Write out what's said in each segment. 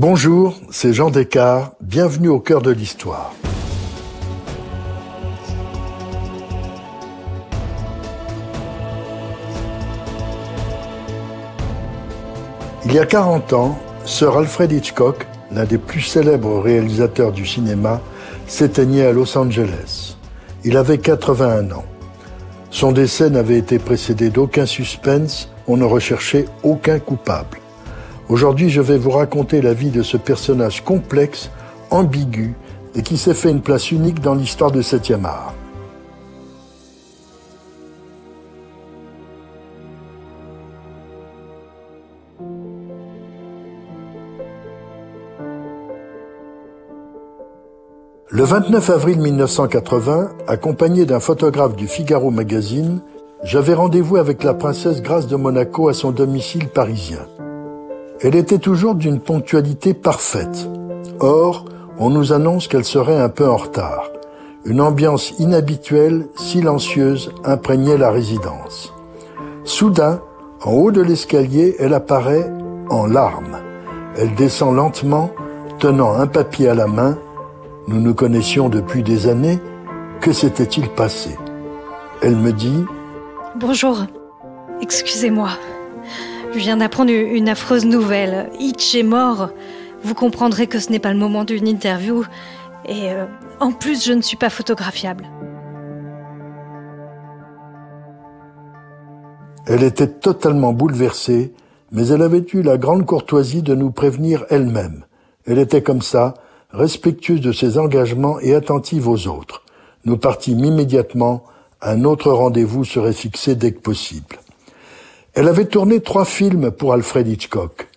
Bonjour, c'est Jean Descartes, bienvenue au cœur de l'histoire. Il y a 40 ans, Sir Alfred Hitchcock, l'un des plus célèbres réalisateurs du cinéma, s'éteignait à Los Angeles. Il avait 81 ans. Son décès n'avait été précédé d'aucun suspense, on ne recherchait aucun coupable. Aujourd'hui, je vais vous raconter la vie de ce personnage complexe, ambigu et qui s'est fait une place unique dans l'histoire de 7e art. Le 29 avril 1980, accompagné d'un photographe du Figaro Magazine, j'avais rendez-vous avec la princesse Grâce de Monaco à son domicile parisien. Elle était toujours d'une ponctualité parfaite. Or, on nous annonce qu'elle serait un peu en retard. Une ambiance inhabituelle, silencieuse, imprégnait la résidence. Soudain, en haut de l'escalier, elle apparaît en larmes. Elle descend lentement, tenant un papier à la main. Nous nous connaissions depuis des années. Que s'était-il passé? Elle me dit ⁇ Bonjour, excusez-moi. Je viens d'apprendre une affreuse nouvelle. Hitch est mort. Vous comprendrez que ce n'est pas le moment d'une interview. Et euh, en plus, je ne suis pas photographiable. Elle était totalement bouleversée, mais elle avait eu la grande courtoisie de nous prévenir elle-même. Elle était comme ça, respectueuse de ses engagements et attentive aux autres. Nous partîmes immédiatement. Un autre rendez-vous serait fixé dès que possible. Elle avait tourné trois films pour Alfred Hitchcock.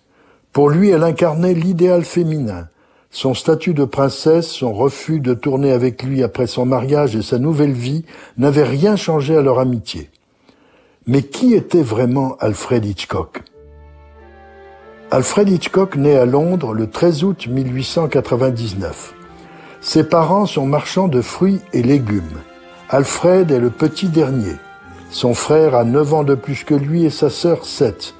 Pour lui, elle incarnait l'idéal féminin. Son statut de princesse, son refus de tourner avec lui après son mariage et sa nouvelle vie n'avaient rien changé à leur amitié. Mais qui était vraiment Alfred Hitchcock? Alfred Hitchcock naît à Londres le 13 août 1899. Ses parents sont marchands de fruits et légumes. Alfred est le petit dernier. Son frère a 9 ans de plus que lui et sa sœur 7.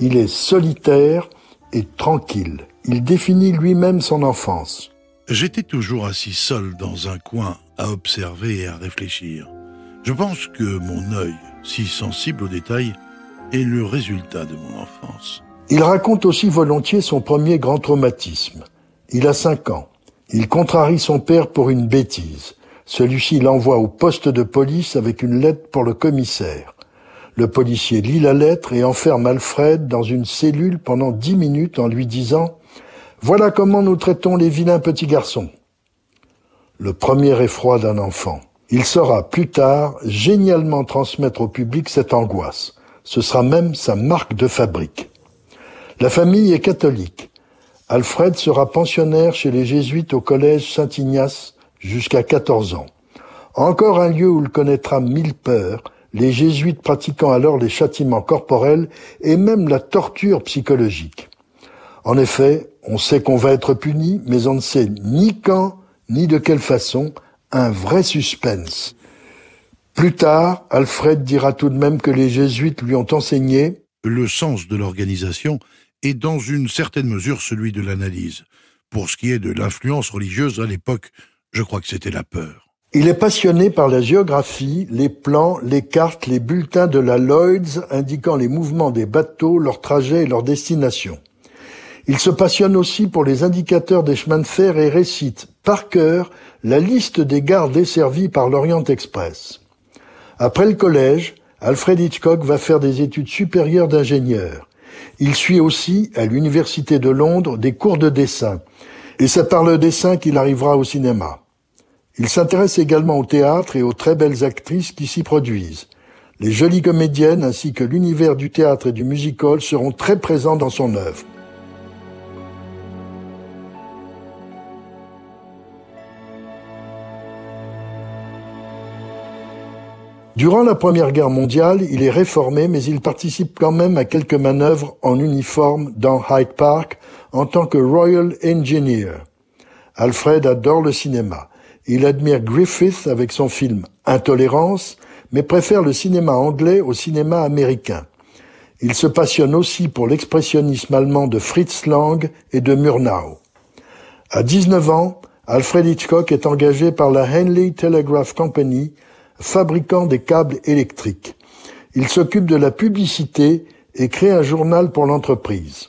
Il est solitaire et tranquille. Il définit lui-même son enfance. J'étais toujours assis seul dans un coin à observer et à réfléchir. Je pense que mon œil, si sensible aux détails, est le résultat de mon enfance. Il raconte aussi volontiers son premier grand traumatisme. Il a 5 ans. Il contrarie son père pour une bêtise. Celui-ci l'envoie au poste de police avec une lettre pour le commissaire. Le policier lit la lettre et enferme Alfred dans une cellule pendant dix minutes en lui disant ⁇ Voilà comment nous traitons les vilains petits garçons ⁇ Le premier effroi d'un enfant. Il saura plus tard génialement transmettre au public cette angoisse. Ce sera même sa marque de fabrique. La famille est catholique. Alfred sera pensionnaire chez les jésuites au collège Saint-Ignace jusqu'à 14 ans. Encore un lieu où il connaîtra mille peurs, les jésuites pratiquant alors les châtiments corporels et même la torture psychologique. En effet, on sait qu'on va être puni, mais on ne sait ni quand, ni de quelle façon, un vrai suspense. Plus tard, Alfred dira tout de même que les jésuites lui ont enseigné le sens de l'organisation et dans une certaine mesure celui de l'analyse. Pour ce qui est de l'influence religieuse à l'époque, je crois que c'était la peur. Il est passionné par la géographie, les plans, les cartes, les bulletins de la Lloyds indiquant les mouvements des bateaux, leurs trajets et leurs destinations. Il se passionne aussi pour les indicateurs des chemins de fer et récite, par cœur, la liste des gares desservies par l'Orient Express. Après le collège, Alfred Hitchcock va faire des études supérieures d'ingénieur. Il suit aussi, à l'Université de Londres, des cours de dessin, et c'est par le dessin qu'il arrivera au cinéma. Il s'intéresse également au théâtre et aux très belles actrices qui s'y produisent. Les jolies comédiennes ainsi que l'univers du théâtre et du musical seront très présents dans son œuvre. Durant la Première Guerre mondiale, il est réformé, mais il participe quand même à quelques manœuvres en uniforme dans Hyde Park en tant que Royal Engineer. Alfred adore le cinéma. Il admire Griffith avec son film Intolérance, mais préfère le cinéma anglais au cinéma américain. il se passionne aussi pour l'expressionnisme allemand de Fritz Lang et de Murnau. À 19 ans, Alfred Hitchcock est engagé par la Henley Telegraph Company, fabricant des câbles électriques. Il s'occupe de la publicité et crée un journal pour l'entreprise.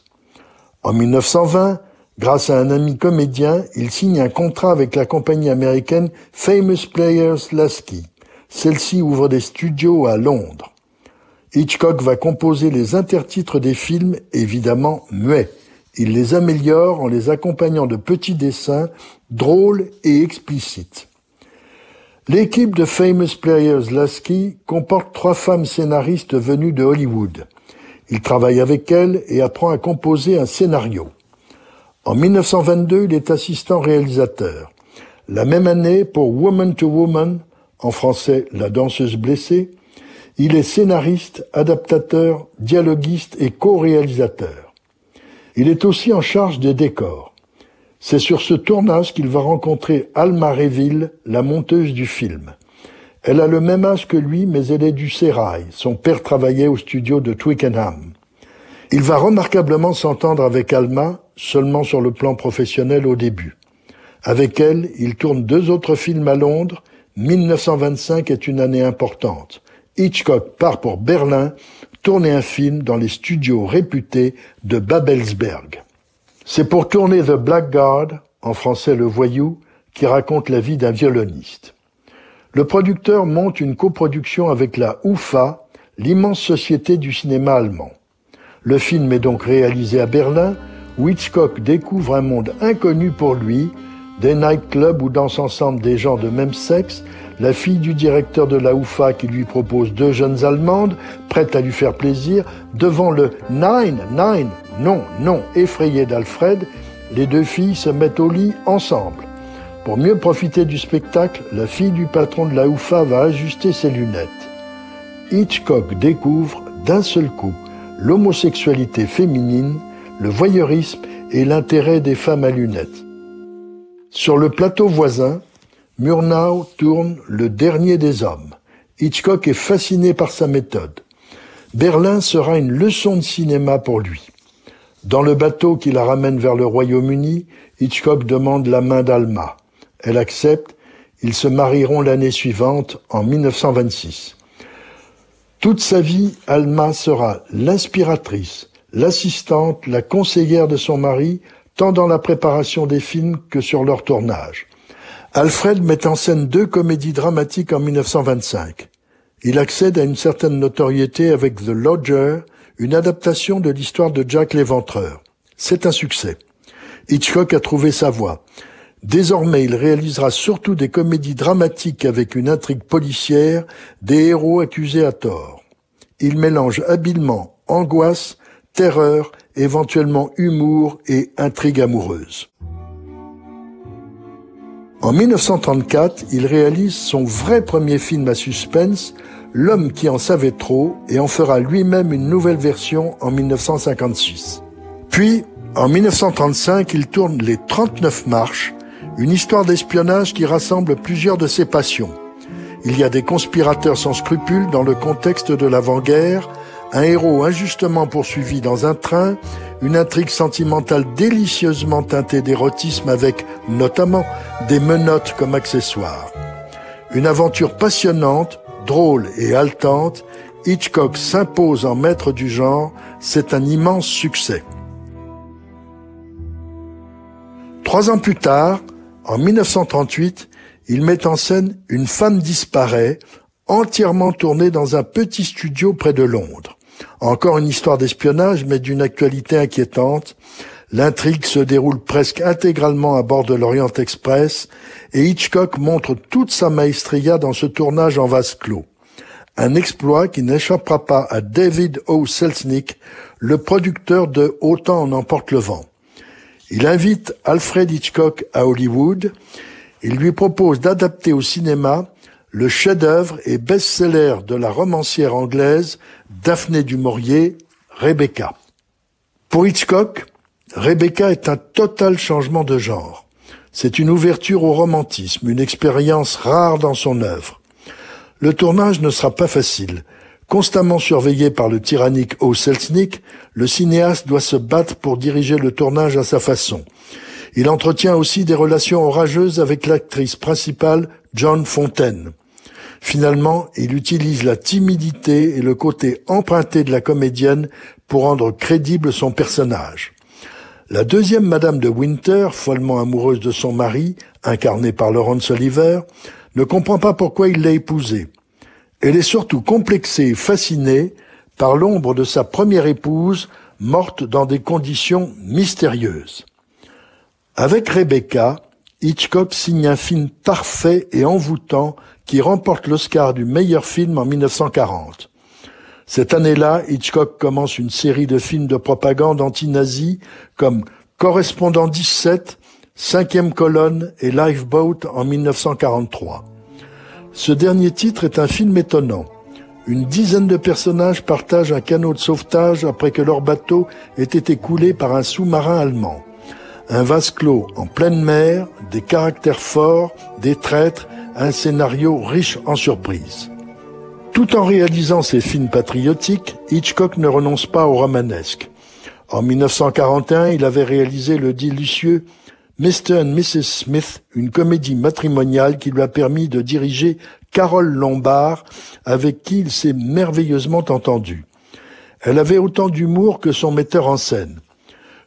En 1920, grâce à un ami comédien, il signe un contrat avec la compagnie américaine Famous Players Lasky. Celle-ci ouvre des studios à Londres. Hitchcock va composer les intertitres des films, évidemment muets. Il les améliore en les accompagnant de petits dessins drôles et explicites. L'équipe de Famous Players Lasky comporte trois femmes scénaristes venues de Hollywood. Il travaille avec elles et apprend à composer un scénario. En 1922, il est assistant réalisateur. La même année, pour Woman to Woman, en français La danseuse blessée, il est scénariste, adaptateur, dialoguiste et co-réalisateur. Il est aussi en charge des décors. C'est sur ce tournage qu'il va rencontrer Alma Reville, la monteuse du film. Elle a le même âge que lui, mais elle est du Sérail. Son père travaillait au studio de Twickenham. Il va remarquablement s'entendre avec Alma, seulement sur le plan professionnel au début. Avec elle, il tourne deux autres films à Londres. 1925 est une année importante. Hitchcock part pour Berlin tourner un film dans les studios réputés de Babelsberg. C'est pour tourner The Blackguard, en français Le Voyou, qui raconte la vie d'un violoniste. Le producteur monte une coproduction avec la UFA, l'immense société du cinéma allemand. Le film est donc réalisé à Berlin, où Hitchcock découvre un monde inconnu pour lui, des nightclubs où dansent ensemble des gens de même sexe, la fille du directeur de la UFA qui lui propose deux jeunes Allemandes, prêtes à lui faire plaisir, devant le Nine, Nine, non, non, effrayé d'Alfred, les deux filles se mettent au lit ensemble. Pour mieux profiter du spectacle, la fille du patron de la UFA va ajuster ses lunettes. Hitchcock découvre d'un seul coup l'homosexualité féminine, le voyeurisme et l'intérêt des femmes à lunettes. Sur le plateau voisin, Murnau tourne Le Dernier des Hommes. Hitchcock est fasciné par sa méthode. Berlin sera une leçon de cinéma pour lui. Dans le bateau qui la ramène vers le Royaume-Uni, Hitchcock demande la main d'Alma. Elle accepte, ils se marieront l'année suivante, en 1926. Toute sa vie, Alma sera l'inspiratrice, l'assistante, la conseillère de son mari, tant dans la préparation des films que sur leur tournage. Alfred met en scène deux comédies dramatiques en 1925. Il accède à une certaine notoriété avec The Lodger, une adaptation de l'histoire de Jack l'Éventreur. C'est un succès. Hitchcock a trouvé sa voie. Désormais, il réalisera surtout des comédies dramatiques avec une intrigue policière, des héros accusés à tort. Il mélange habilement angoisse, terreur, éventuellement humour et intrigue amoureuse. En 1934, il réalise son vrai premier film à suspense, L'homme qui en savait trop, et en fera lui-même une nouvelle version en 1956. Puis, en 1935, il tourne Les 39 marches, une histoire d'espionnage qui rassemble plusieurs de ses passions. Il y a des conspirateurs sans scrupules dans le contexte de l'avant-guerre, un héros injustement poursuivi dans un train, une intrigue sentimentale délicieusement teintée d'érotisme avec, notamment, des menottes comme accessoires. Une aventure passionnante, drôle et haletante, Hitchcock s'impose en maître du genre, c'est un immense succès. Trois ans plus tard, en 1938, il met en scène Une femme disparaît, entièrement tournée dans un petit studio près de Londres. Encore une histoire d'espionnage, mais d'une actualité inquiétante. L'intrigue se déroule presque intégralement à bord de l'Orient Express et Hitchcock montre toute sa maestria dans ce tournage en vase clos. Un exploit qui n'échappera pas à David O. Selznick, le producteur de Autant en emporte le vent. Il invite Alfred Hitchcock à Hollywood. Il lui propose d'adapter au cinéma le chef-d'œuvre et best-seller de la romancière anglaise Daphné du Maurier, Rebecca. Pour Hitchcock, Rebecca est un total changement de genre. C'est une ouverture au romantisme, une expérience rare dans son œuvre. Le tournage ne sera pas facile. Constamment surveillé par le tyrannique O. Selznick, le cinéaste doit se battre pour diriger le tournage à sa façon. Il entretient aussi des relations orageuses avec l'actrice principale John Fontaine. Finalement, il utilise la timidité et le côté emprunté de la comédienne pour rendre crédible son personnage. La deuxième Madame de Winter, follement amoureuse de son mari, incarnée par Laurence Oliver, ne comprend pas pourquoi il l'a épousée. Elle est surtout complexée et fascinée par l'ombre de sa première épouse, morte dans des conditions mystérieuses. Avec Rebecca, Hitchcock signe un film parfait et envoûtant qui remporte l'Oscar du meilleur film en 1940. Cette année-là, Hitchcock commence une série de films de propagande anti-nazi comme Correspondant 17, Cinquième colonne et Lifeboat en 1943. Ce dernier titre est un film étonnant. Une dizaine de personnages partagent un canot de sauvetage après que leur bateau ait été coulé par un sous-marin allemand. Un vase clos en pleine mer, des caractères forts, des traîtres, un scénario riche en surprises. Tout en réalisant ses films patriotiques, Hitchcock ne renonce pas au romanesque. En 1941, il avait réalisé le délicieux Mr. and Mrs. Smith, une comédie matrimoniale qui lui a permis de diriger Carole Lombard, avec qui il s'est merveilleusement entendu. Elle avait autant d'humour que son metteur en scène.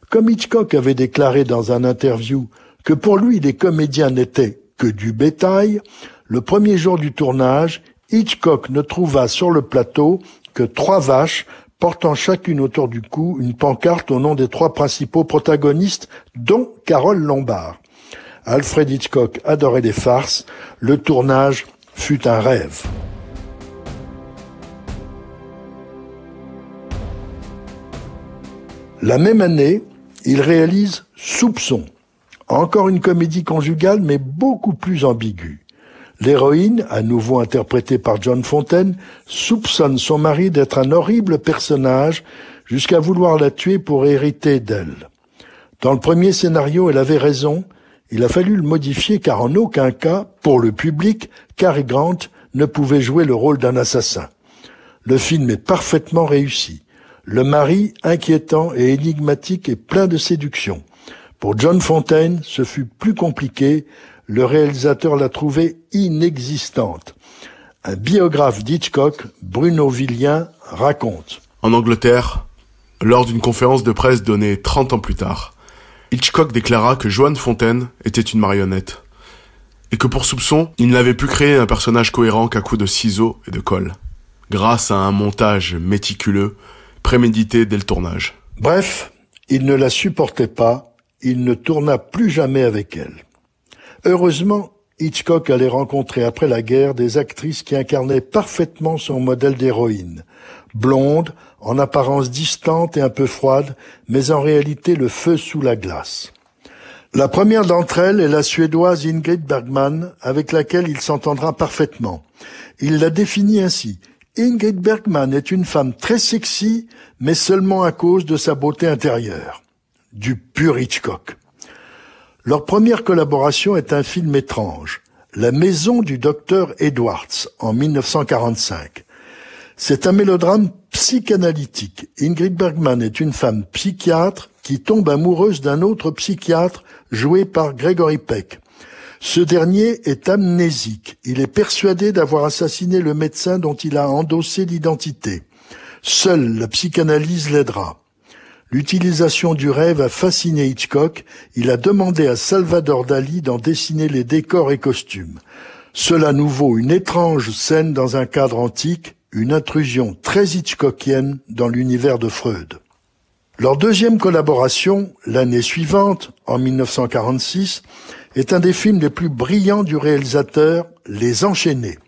Comme Hitchcock avait déclaré dans un interview que pour lui les comédiens n'étaient que du bétail, le premier jour du tournage, Hitchcock ne trouva sur le plateau que trois vaches portant chacune autour du cou une pancarte au nom des trois principaux protagonistes, dont Carole Lombard. Alfred Hitchcock adorait les farces, le tournage fut un rêve. La même année, il réalise Soupçon, encore une comédie conjugale mais beaucoup plus ambiguë. L'héroïne, à nouveau interprétée par John Fontaine, soupçonne son mari d'être un horrible personnage jusqu'à vouloir la tuer pour hériter d'elle. Dans le premier scénario, elle avait raison, il a fallu le modifier car en aucun cas, pour le public, Cary Grant ne pouvait jouer le rôle d'un assassin. Le film est parfaitement réussi. Le mari, inquiétant et énigmatique et plein de séduction. Pour John Fontaine, ce fut plus compliqué. Le réalisateur l'a trouvée inexistante. Un biographe d'Hitchcock, Bruno Villien, raconte. En Angleterre, lors d'une conférence de presse donnée 30 ans plus tard, Hitchcock déclara que Joan Fontaine était une marionnette. Et que pour soupçon, il n'avait pu créer un personnage cohérent qu'à coups de ciseaux et de colle. Grâce à un montage méticuleux prémédité dès le tournage. Bref, il ne la supportait pas, il ne tourna plus jamais avec elle. Heureusement, Hitchcock allait rencontrer après la guerre des actrices qui incarnaient parfaitement son modèle d'héroïne. Blonde, en apparence distante et un peu froide, mais en réalité le feu sous la glace. La première d'entre elles est la suédoise Ingrid Bergman, avec laquelle il s'entendra parfaitement. Il la définit ainsi. Ingrid Bergman est une femme très sexy, mais seulement à cause de sa beauté intérieure. Du pur Hitchcock. Leur première collaboration est un film étrange, La maison du docteur Edwards, en 1945. C'est un mélodrame psychanalytique. Ingrid Bergman est une femme psychiatre qui tombe amoureuse d'un autre psychiatre joué par Gregory Peck. Ce dernier est amnésique. Il est persuadé d'avoir assassiné le médecin dont il a endossé l'identité. Seule la psychanalyse l'aidera. L'utilisation du rêve a fasciné Hitchcock. Il a demandé à Salvador Dali d'en dessiner les décors et costumes. Cela nous vaut une étrange scène dans un cadre antique, une intrusion très Hitchcockienne dans l'univers de Freud. Leur deuxième collaboration, l'année suivante, en 1946, est un des films les plus brillants du réalisateur, Les Enchaînés.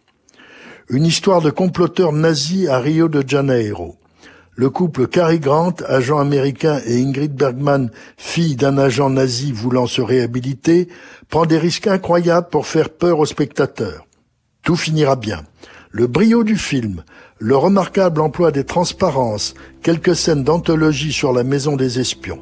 Une histoire de comploteurs nazis à Rio de Janeiro. Le couple Cary Grant, agent américain, et Ingrid Bergman, fille d'un agent nazi voulant se réhabiliter, prend des risques incroyables pour faire peur aux spectateurs. Tout finira bien. Le brio du film, le remarquable emploi des transparences, quelques scènes d'anthologie sur la maison des espions.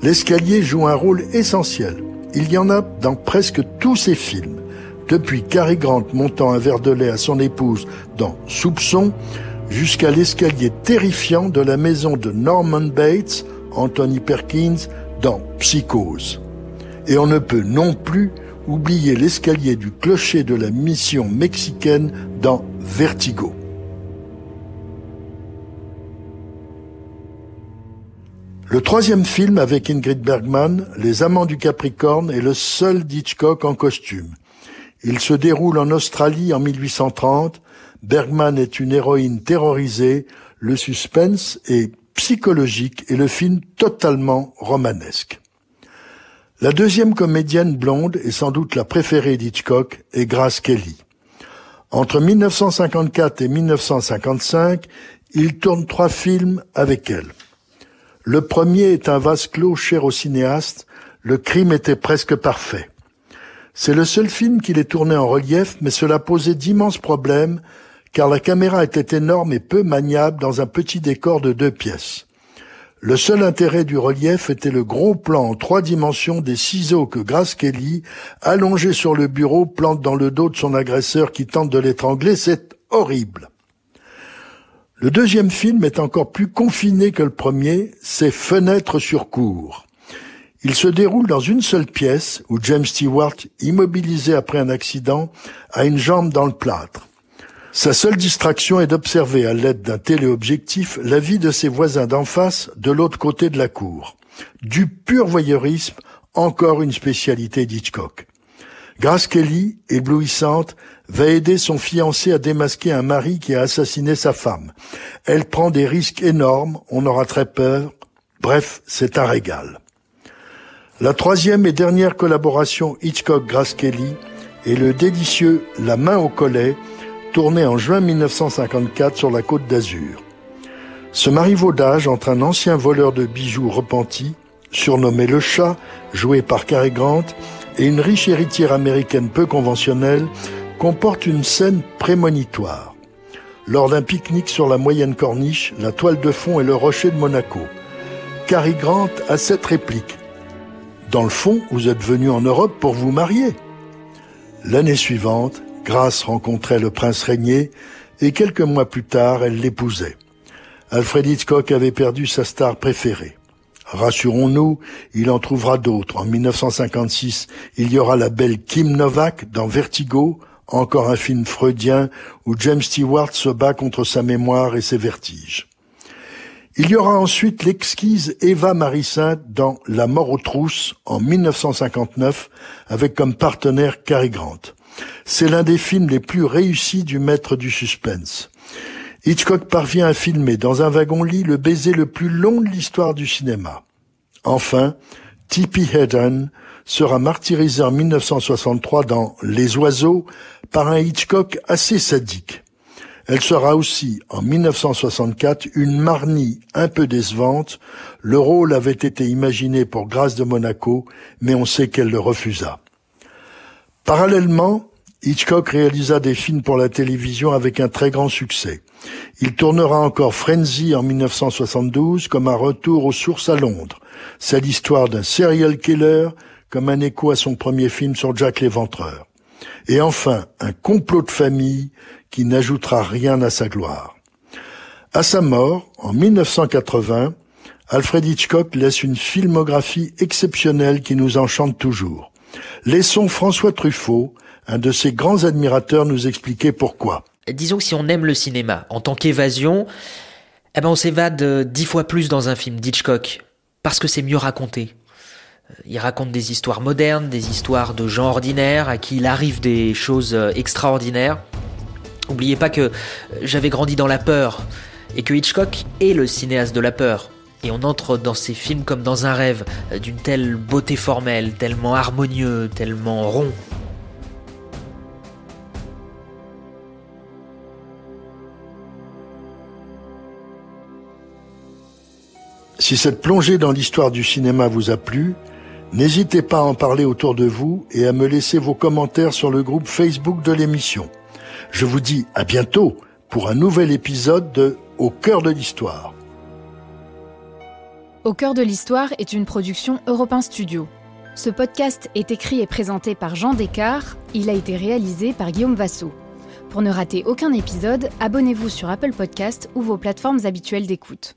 L'escalier joue un rôle essentiel. Il y en a dans presque tous ces films. Depuis Cary Grant montant un verre de lait à son épouse dans Soupçon, jusqu'à l'escalier terrifiant de la maison de Norman Bates, Anthony Perkins, dans Psychose. Et on ne peut non plus oublier l'escalier du clocher de la mission mexicaine dans Vertigo. Le troisième film avec Ingrid Bergman, Les Amants du Capricorne, est le seul d'Hitchcock en costume. Il se déroule en Australie en 1830. Bergman est une héroïne terrorisée. Le suspense est psychologique et le film totalement romanesque. La deuxième comédienne blonde et sans doute la préférée d'Hitchcock est Grace Kelly. Entre 1954 et 1955, il tourne trois films avec elle. Le premier est un vase clos cher au cinéaste, le crime était presque parfait. C'est le seul film qu'il ait tourné en relief, mais cela posait d'immenses problèmes, car la caméra était énorme et peu maniable dans un petit décor de deux pièces. Le seul intérêt du relief était le gros plan en trois dimensions des ciseaux que Grace Kelly, allongée sur le bureau, plante dans le dos de son agresseur qui tente de l'étrangler. C'est horrible. Le deuxième film est encore plus confiné que le premier, c'est Fenêtre sur cour. Il se déroule dans une seule pièce où James Stewart, immobilisé après un accident, a une jambe dans le plâtre. Sa seule distraction est d'observer à l'aide d'un téléobjectif la vie de ses voisins d'en face de l'autre côté de la cour. Du pur voyeurisme, encore une spécialité d'Hitchcock. Grace Kelly, éblouissante, va aider son fiancé à démasquer un mari qui a assassiné sa femme. Elle prend des risques énormes, on aura très peur. Bref, c'est un régal. La troisième et dernière collaboration Hitchcock-Grace Kelly est le délicieux La main au collet, tourné en juin 1954 sur la côte d'Azur. Ce marivaudage entre un ancien voleur de bijoux repenti, surnommé le chat, joué par Cary Grant, et une riche héritière américaine peu conventionnelle comporte une scène prémonitoire. Lors d'un pique-nique sur la moyenne corniche, la toile de fond est le rocher de Monaco. Cary Grant a cette réplique. Dans le fond, vous êtes venu en Europe pour vous marier. L'année suivante, Grace rencontrait le prince régné et quelques mois plus tard, elle l'épousait. Alfred Hitchcock avait perdu sa star préférée. Rassurons-nous, il en trouvera d'autres. En 1956, il y aura la belle Kim Novak dans Vertigo, encore un film freudien où James Stewart se bat contre sa mémoire et ses vertiges. Il y aura ensuite l'exquise Eva Marie-Sainte dans La mort aux trousses en 1959 avec comme partenaire Cary Grant. C'est l'un des films les plus réussis du maître du suspense. Hitchcock parvient à filmer dans un wagon-lit le baiser le plus long de l'histoire du cinéma. Enfin, Tippi Hedren sera martyrisé en 1963 dans Les Oiseaux par un Hitchcock assez sadique. Elle sera aussi, en 1964, une marnie un peu décevante. Le rôle avait été imaginé pour Grâce de Monaco, mais on sait qu'elle le refusa. Parallèlement, Hitchcock réalisa des films pour la télévision avec un très grand succès. Il tournera encore Frenzy en 1972 comme un retour aux sources à Londres. C'est l'histoire d'un serial killer comme un écho à son premier film sur Jack l'Éventreur. Et enfin, un complot de famille qui n'ajoutera rien à sa gloire. À sa mort, en 1980, Alfred Hitchcock laisse une filmographie exceptionnelle qui nous enchante toujours. Laissons François Truffaut, un de ses grands admirateurs, nous expliquer pourquoi. Disons que si on aime le cinéma en tant qu'évasion, eh ben on s'évade euh, dix fois plus dans un film d'Hitchcock parce que c'est mieux raconté. Euh, il raconte des histoires modernes, des histoires de gens ordinaires à qui il arrive des choses euh, extraordinaires. N'oubliez pas que j'avais grandi dans la peur et que Hitchcock est le cinéaste de la peur. Et on entre dans ces films comme dans un rêve, d'une telle beauté formelle, tellement harmonieux, tellement rond. Si cette plongée dans l'histoire du cinéma vous a plu, n'hésitez pas à en parler autour de vous et à me laisser vos commentaires sur le groupe Facebook de l'émission. Je vous dis à bientôt pour un nouvel épisode de Au cœur de l'histoire. Au cœur de l'histoire est une production Europe Studio. Ce podcast est écrit et présenté par Jean Descartes. Il a été réalisé par Guillaume Vassot. Pour ne rater aucun épisode, abonnez-vous sur Apple Podcast ou vos plateformes habituelles d'écoute.